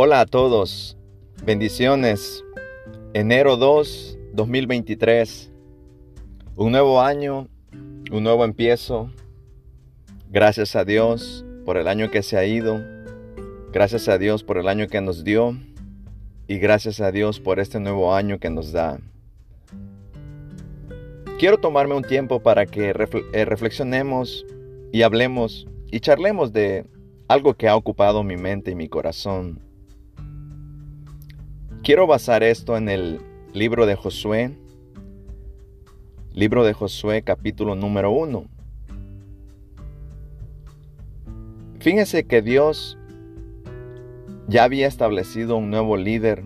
Hola a todos, bendiciones. Enero 2, 2023. Un nuevo año, un nuevo empiezo. Gracias a Dios por el año que se ha ido. Gracias a Dios por el año que nos dio. Y gracias a Dios por este nuevo año que nos da. Quiero tomarme un tiempo para que eh, reflexionemos y hablemos y charlemos de algo que ha ocupado mi mente y mi corazón. Quiero basar esto en el libro de Josué, libro de Josué capítulo número 1. Fíjense que Dios ya había establecido un nuevo líder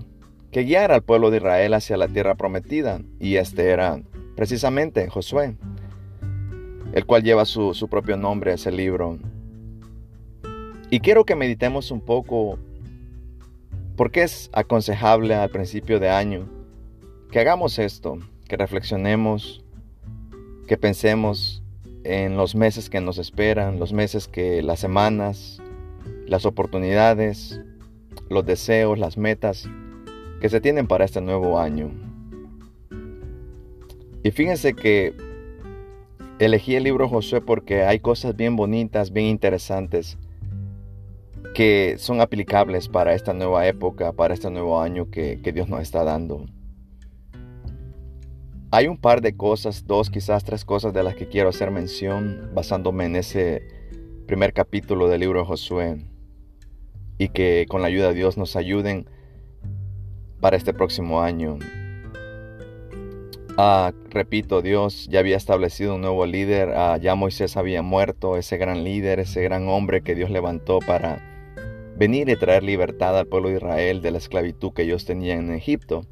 que guiara al pueblo de Israel hacia la tierra prometida, y este era precisamente Josué, el cual lleva su, su propio nombre, ese libro. Y quiero que meditemos un poco por qué es aconsejable al principio de año que hagamos esto, que reflexionemos, que pensemos en los meses que nos esperan, los meses que, las semanas, las oportunidades, los deseos, las metas que se tienen para este nuevo año. Y fíjense que elegí el libro Josué porque hay cosas bien bonitas, bien interesantes que son aplicables para esta nueva época, para este nuevo año que, Dios nos está dando. Hay un par de cosas, dos, quizás tres cosas de las que quiero hacer mención basándome en ese primer capítulo del libro de Josué y que con la ayuda de Dios nos ayuden para este próximo año. Ah, repito, Dios ya había establecido un nuevo líder, ah, ya Moisés había muerto, ese gran líder, ese gran hombre que Dios levantó para venir y traer libertad al pueblo de Israel de la esclavitud que ellos tenían en Egipto.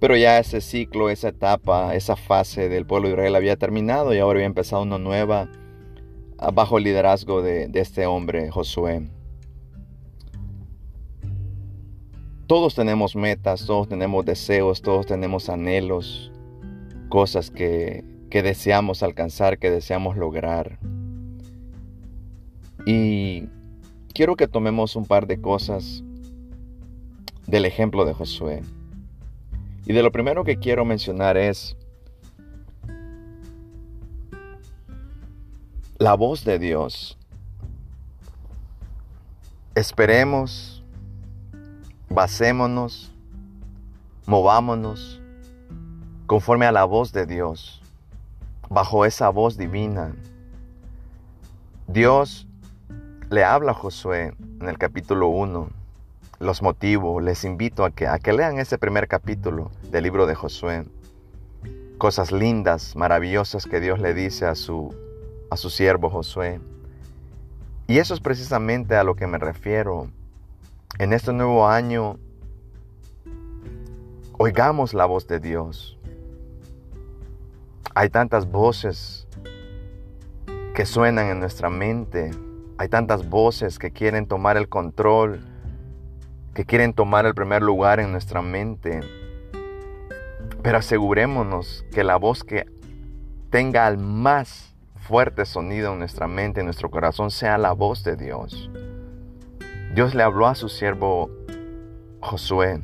Pero ya ese ciclo, esa etapa, esa fase del pueblo de Israel había terminado y ahora había empezado una nueva ah, bajo el liderazgo de, este hombre, Josué. Todos tenemos metas, todos tenemos deseos, todos tenemos anhelos, cosas que, que deseamos alcanzar, que deseamos lograr. Y quiero que tomemos un par de cosas del ejemplo de Josué. Y de lo primero que quiero mencionar es la voz de Dios. Esperemos, basémonos, movámonos conforme a la voz de Dios, bajo esa voz divina. Dios le habla a Josué en el capítulo 1. Los motivos, les invito a que, a que lean ese primer capítulo del libro de Josué. Cosas lindas, maravillosas que Dios le dice a su, a su siervo Josué. Y eso es precisamente a lo que me refiero. En este nuevo año, oigamos la voz de Dios. Hay tantas voces que suenan en nuestra mente hay tantas voces que quieren tomar el control, que quieren tomar el primer lugar en nuestra mente. Pero asegurémonos que la voz que tenga el más fuerte sonido en nuestra mente, en nuestro corazón, sea la voz de Dios. Dios le habló a su siervo Josué.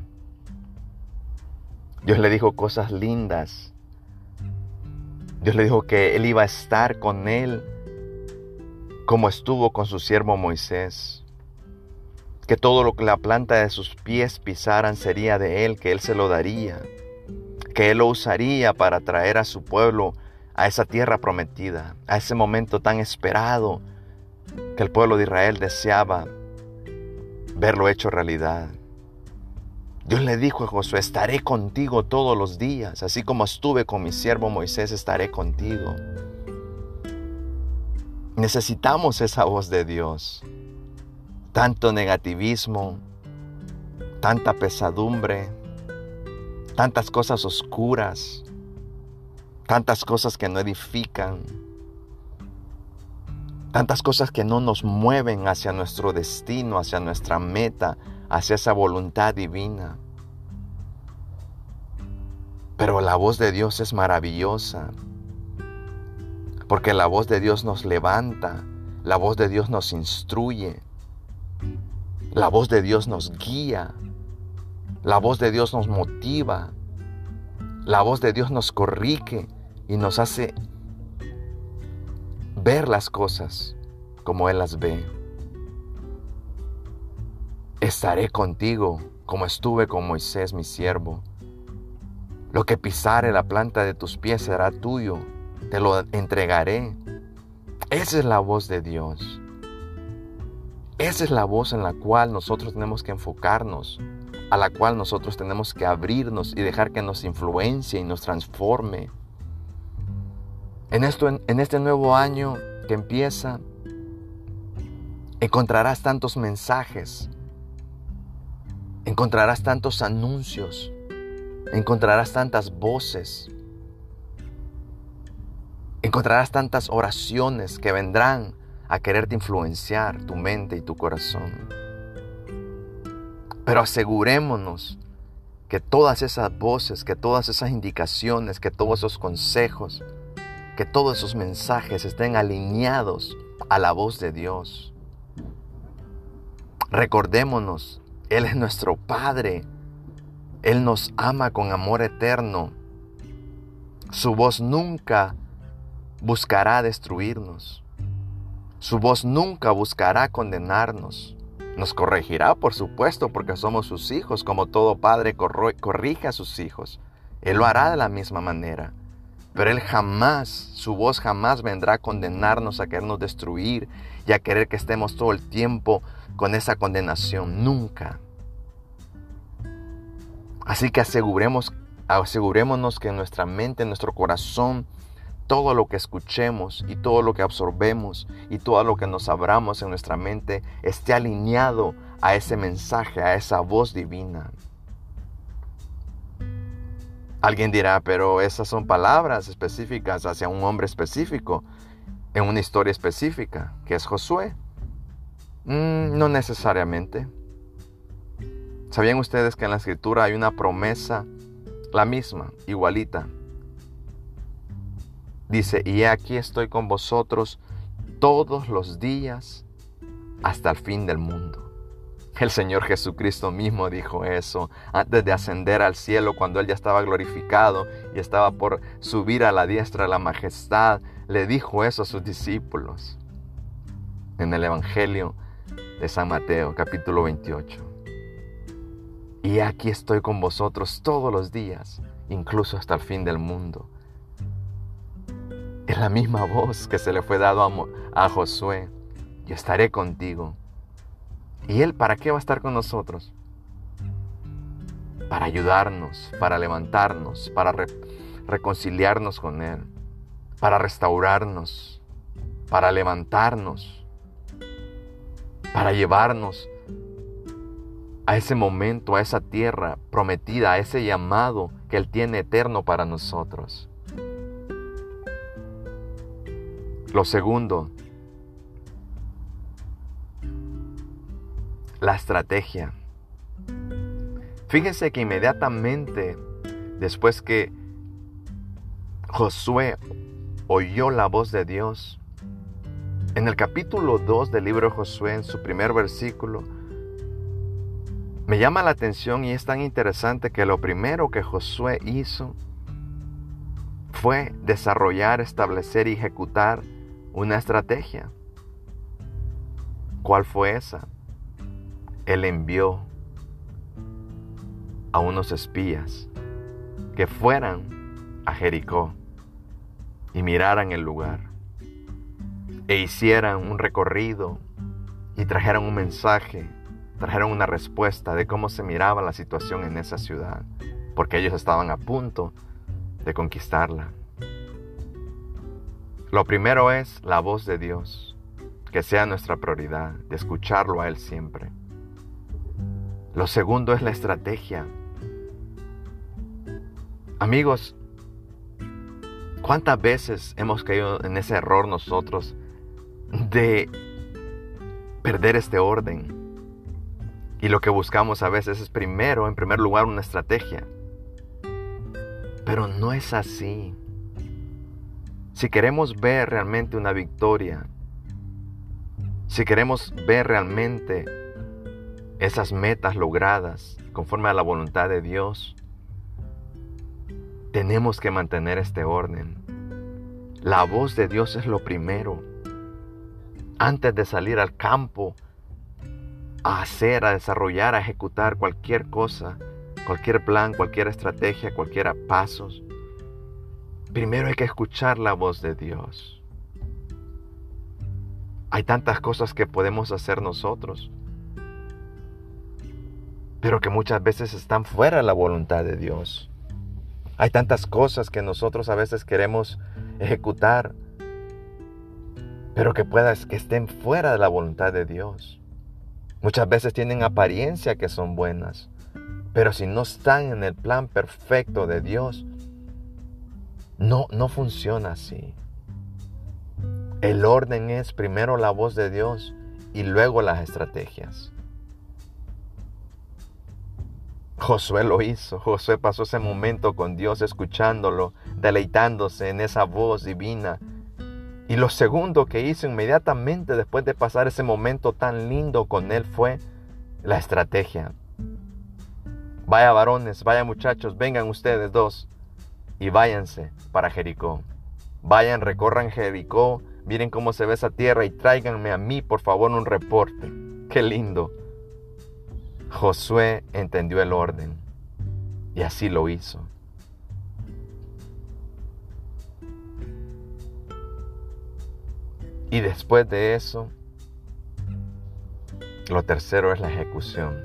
Dios le dijo cosas lindas. Dios le dijo que Él iba a estar con Él como estuvo con su siervo Moisés, que todo lo que la planta de sus pies pisaran sería de él, que él se lo daría, que él lo usaría para traer a su pueblo a esa tierra prometida, a ese momento tan esperado que el pueblo de Israel deseaba verlo hecho realidad. Dios le dijo a Josué, estaré contigo todos los días, así como estuve con mi siervo Moisés, estaré contigo. Necesitamos esa voz de Dios. Tanto negativismo, tanta pesadumbre, tantas cosas oscuras, tantas cosas que no edifican, tantas cosas que no nos mueven hacia nuestro destino, hacia nuestra meta, hacia esa voluntad divina. Pero la voz de Dios es maravillosa. Porque la voz de Dios nos levanta, la voz de Dios nos instruye. La voz de Dios nos guía. La voz de Dios nos motiva. La voz de Dios nos corrige y nos hace ver las cosas como Él las ve. Estaré contigo como estuve con Moisés, mi siervo. Lo que pisare la planta de tus pies será tuyo, te lo entregaré. Esa es la voz de Dios. Esa es la voz en la cual nosotros tenemos que enfocarnos, a la cual nosotros tenemos que abrirnos y dejar que nos influencie y nos transforme. En, esto, en este nuevo año que empieza, encontrarás tantos mensajes, encontrarás tantos anuncios, encontrarás tantas voces, encontrarás tantas oraciones que vendrán a quererte influenciar tu mente y tu corazón. Pero asegurémonos que todas esas voces, que todas esas indicaciones, que todos esos consejos, que todos esos mensajes estén alineados a la voz de Dios. Recordémonos, Él es nuestro Padre. Él nos ama con amor eterno. Su voz nunca buscará destruirnos. Su voz nunca buscará condenarnos. Nos corregirá, por supuesto, porque somos sus hijos, como todo padre corrige a sus hijos. Él lo hará de la misma manera. Pero Él jamás, su voz jamás vendrá a condenarnos, a querernos destruir y a querer que estemos todo el tiempo con esa condenación. Nunca. Así que aseguremos, asegurémonos que nuestra mente, en nuestro corazón, todo lo que escuchemos y todo lo que absorbemos y todo lo que nos abramos en nuestra mente esté alineado a ese mensaje, a esa voz divina. Alguien dirá, pero esas son palabras específicas hacia un hombre específico, en una historia específica, que es Josué. Mm, no necesariamente. ¿Sabían ustedes que en la escritura hay una promesa, la misma, igualita, Dice, y aquí estoy con vosotros todos los días hasta el fin del mundo. El Señor Jesucristo mismo dijo eso antes de ascender al cielo cuando Él ya estaba glorificado y estaba por subir a la diestra de la majestad. Le dijo eso a sus discípulos en el Evangelio de San Mateo capítulo 28. Y aquí estoy con vosotros todos los días, incluso hasta el fin del mundo. Es la misma voz que se le fue dado a, Josué. Yo estaré contigo. ¿Y Él para qué va a estar con nosotros? Para ayudarnos, para levantarnos, para reconciliarnos con Él, para restaurarnos, para levantarnos, para llevarnos a ese momento, a esa tierra prometida, a ese llamado que Él tiene eterno para nosotros. Lo segundo, la estrategia. Fíjense que inmediatamente después que Josué oyó la voz de Dios, en el capítulo 2 del libro de Josué, en su primer versículo, me llama la atención y es tan interesante que lo primero que Josué hizo fue desarrollar, establecer y ejecutar una estrategia. ¿Cuál fue esa? Él envió a unos espías que fueran a Jericó y miraran el lugar e hicieran un recorrido y trajeran un mensaje, trajeron una respuesta de cómo se miraba la situación en esa ciudad, porque ellos estaban a punto de conquistarla. Lo primero es la voz de Dios, que sea nuestra prioridad, de escucharlo a Él siempre. Lo segundo es la estrategia. Amigos, ¿cuántas veces hemos caído en ese error nosotros de perder este orden? Y lo que buscamos a veces es primero, en primer lugar, una estrategia. Pero no es así. Si queremos ver realmente una victoria, si queremos ver realmente esas metas logradas conforme a la voluntad de Dios, tenemos que mantener este orden. La voz de Dios es lo primero. Antes de salir al campo a hacer, a desarrollar, a ejecutar cualquier cosa, cualquier plan, cualquier estrategia, cualquier pasos, primero hay que escuchar la voz de Dios. Hay tantas cosas que podemos hacer nosotros, pero que muchas veces están fuera de la voluntad de Dios. Hay tantas cosas que nosotros a veces queremos ejecutar, pero que puedas que estén fuera de la voluntad de Dios. Muchas veces tienen apariencia que son buenas, pero si no están en el plan perfecto de Dios, no no funciona así. El orden es primero la voz de Dios y luego las estrategias. Josué lo hizo. Josué pasó ese momento con Dios escuchándolo, deleitándose en esa voz divina. Y lo segundo que hizo inmediatamente después de pasar ese momento tan lindo con él fue la estrategia. Vaya varones, vaya muchachos, vengan ustedes dos y váyanse para Jericó. Vayan, recorran Jericó, miren cómo se ve esa tierra y tráiganme a mí, por favor, un reporte. Qué lindo. Josué entendió el orden y así lo hizo. Y después de eso, lo tercero es la ejecución.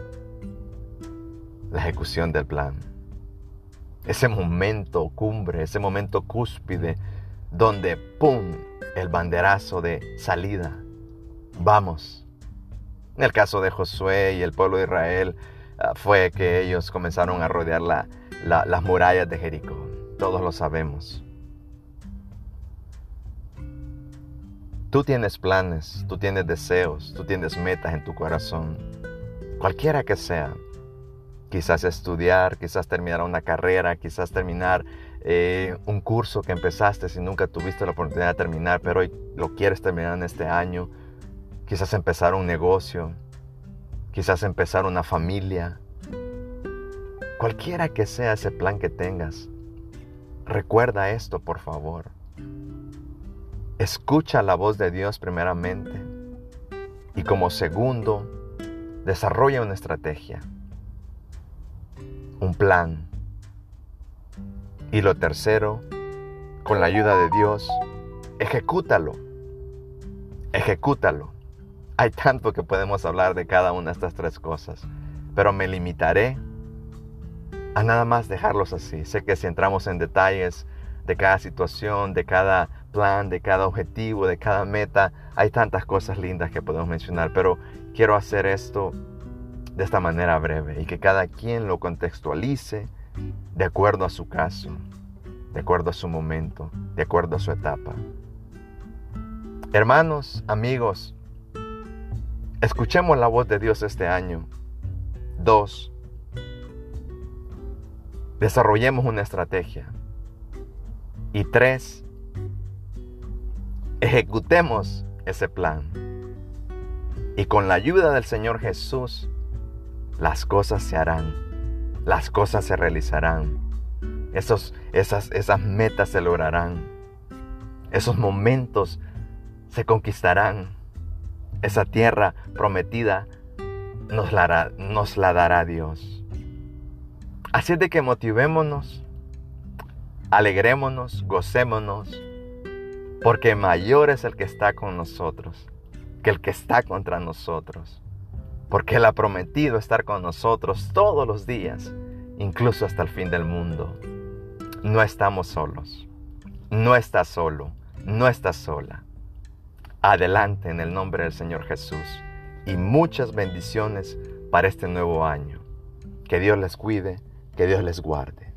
La ejecución del plan. Ese momento cumbre, ese momento cúspide, donde ¡pum! el banderazo de salida. Vamos. En el caso de Josué y el pueblo de Israel ah, fue que ellos comenzaron a rodear las murallas de Jericó. Todos lo sabemos. Tú tienes planes, tú tienes deseos, tú tienes metas en tu corazón. Cualquiera que sea. Quizás estudiar, quizás terminar una carrera, quizás terminar eh, un curso que empezaste si nunca tuviste la oportunidad de terminar, pero hoy lo quieres terminar en este año quizás empezar un negocio, quizás empezar una familia, cualquiera que sea ese plan que tengas, recuerda esto por favor. Escucha la voz de Dios primeramente y como segundo, desarrolla una estrategia, un plan. Y lo tercero, con la ayuda de Dios, ejecútalo. Ejecútalo. Hay tanto que podemos hablar de cada una de estas tres cosas, pero me limitaré a nada más dejarlos así. Sé que si entramos en detalles de cada situación, de cada plan, de cada objetivo, de cada meta, hay tantas cosas lindas que podemos mencionar, pero quiero hacer esto de esta manera breve y que cada quien lo contextualice de acuerdo a su caso, de acuerdo a su momento, de acuerdo a su etapa. Hermanos, amigos, Escuchemos la voz de Dios este año. Dos, desarrollemos una estrategia. Y tres, ejecutemos ese plan. Y con la ayuda del Señor Jesús, las cosas se harán, las cosas se realizarán, Esos, esas, esas metas se lograrán, esos momentos se conquistarán esa tierra prometida nos la, nos la dará Dios. Así es de que motivémonos, alegrémonos, gocémonos, porque mayor es el que está con nosotros que el que está contra nosotros. Porque Él ha prometido estar con nosotros todos los días, incluso hasta el fin del mundo. No estamos solos. No estás solo. No estás sola adelante en el nombre del Señor Jesús y muchas bendiciones para este nuevo año. Que Dios les cuide, que Dios les guarde.